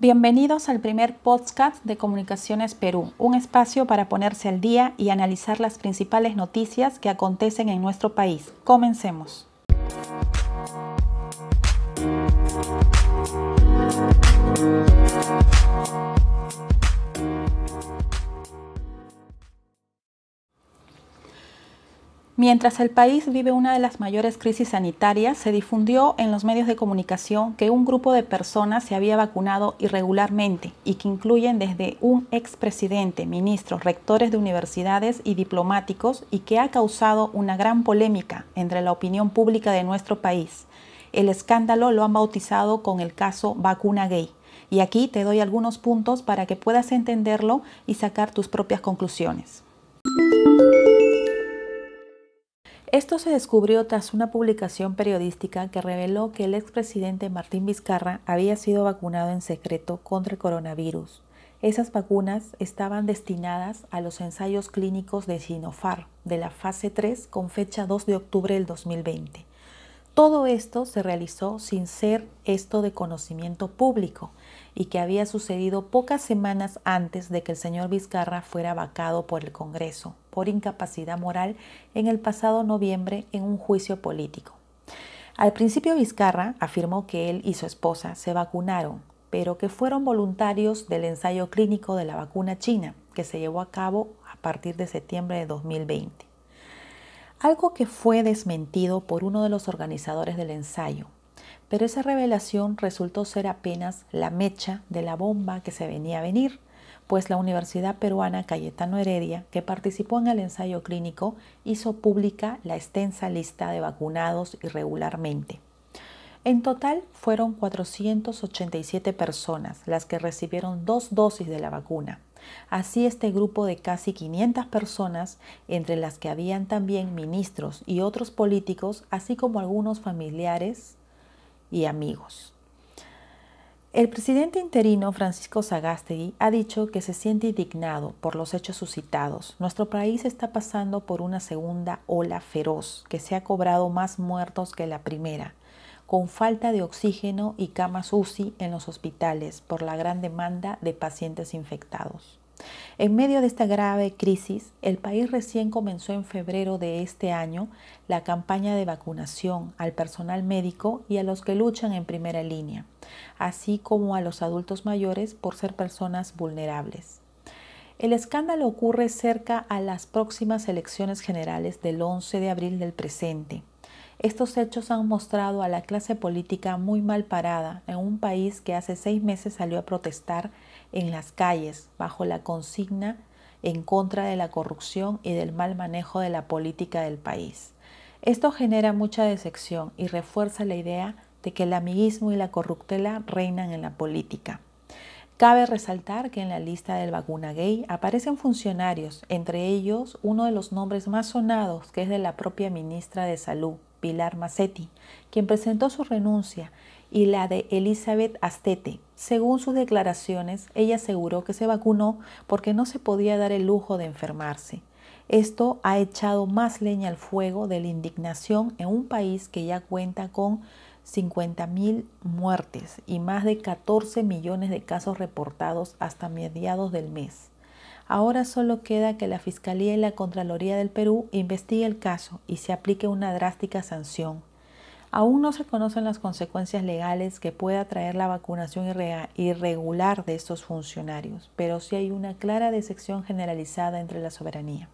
Bienvenidos al primer podcast de Comunicaciones Perú, un espacio para ponerse al día y analizar las principales noticias que acontecen en nuestro país. Comencemos. Mientras el país vive una de las mayores crisis sanitarias, se difundió en los medios de comunicación que un grupo de personas se había vacunado irregularmente y que incluyen desde un expresidente, ministros, rectores de universidades y diplomáticos y que ha causado una gran polémica entre la opinión pública de nuestro país. El escándalo lo han bautizado con el caso vacuna gay. Y aquí te doy algunos puntos para que puedas entenderlo y sacar tus propias conclusiones. Esto se descubrió tras una publicación periodística que reveló que el expresidente Martín Vizcarra había sido vacunado en secreto contra el coronavirus. Esas vacunas estaban destinadas a los ensayos clínicos de Sinopharm de la fase 3 con fecha 2 de octubre del 2020. Todo esto se realizó sin ser esto de conocimiento público y que había sucedido pocas semanas antes de que el señor Vizcarra fuera vacado por el Congreso por incapacidad moral en el pasado noviembre en un juicio político. Al principio Vizcarra afirmó que él y su esposa se vacunaron, pero que fueron voluntarios del ensayo clínico de la vacuna china que se llevó a cabo a partir de septiembre de 2020 algo que fue desmentido por uno de los organizadores del ensayo. Pero esa revelación resultó ser apenas la mecha de la bomba que se venía a venir, pues la Universidad Peruana Cayetano Heredia, que participó en el ensayo clínico, hizo pública la extensa lista de vacunados irregularmente. En total fueron 487 personas las que recibieron dos dosis de la vacuna, Así este grupo de casi 500 personas, entre las que habían también ministros y otros políticos, así como algunos familiares y amigos. El presidente interino Francisco Sagástegui ha dicho que se siente indignado por los hechos suscitados. Nuestro país está pasando por una segunda ola feroz que se ha cobrado más muertos que la primera con falta de oxígeno y camas UCI en los hospitales por la gran demanda de pacientes infectados. En medio de esta grave crisis, el país recién comenzó en febrero de este año la campaña de vacunación al personal médico y a los que luchan en primera línea, así como a los adultos mayores por ser personas vulnerables. El escándalo ocurre cerca a las próximas elecciones generales del 11 de abril del presente estos hechos han mostrado a la clase política muy mal parada en un país que hace seis meses salió a protestar en las calles bajo la consigna en contra de la corrupción y del mal manejo de la política del país. Esto genera mucha decepción y refuerza la idea de que el amiguismo y la corruptela reinan en la política. Cabe resaltar que en la lista del vacuna gay aparecen funcionarios, entre ellos uno de los nombres más sonados, que es de la propia ministra de Salud, Pilar Massetti, quien presentó su renuncia, y la de Elizabeth Astete. Según sus declaraciones, ella aseguró que se vacunó porque no se podía dar el lujo de enfermarse. Esto ha echado más leña al fuego de la indignación en un país que ya cuenta con 50.000 muertes y más de 14 millones de casos reportados hasta mediados del mes. Ahora solo queda que la Fiscalía y la Contraloría del Perú investigue el caso y se aplique una drástica sanción. Aún no se conocen las consecuencias legales que pueda traer la vacunación irregular de estos funcionarios, pero sí hay una clara decepción generalizada entre la soberanía.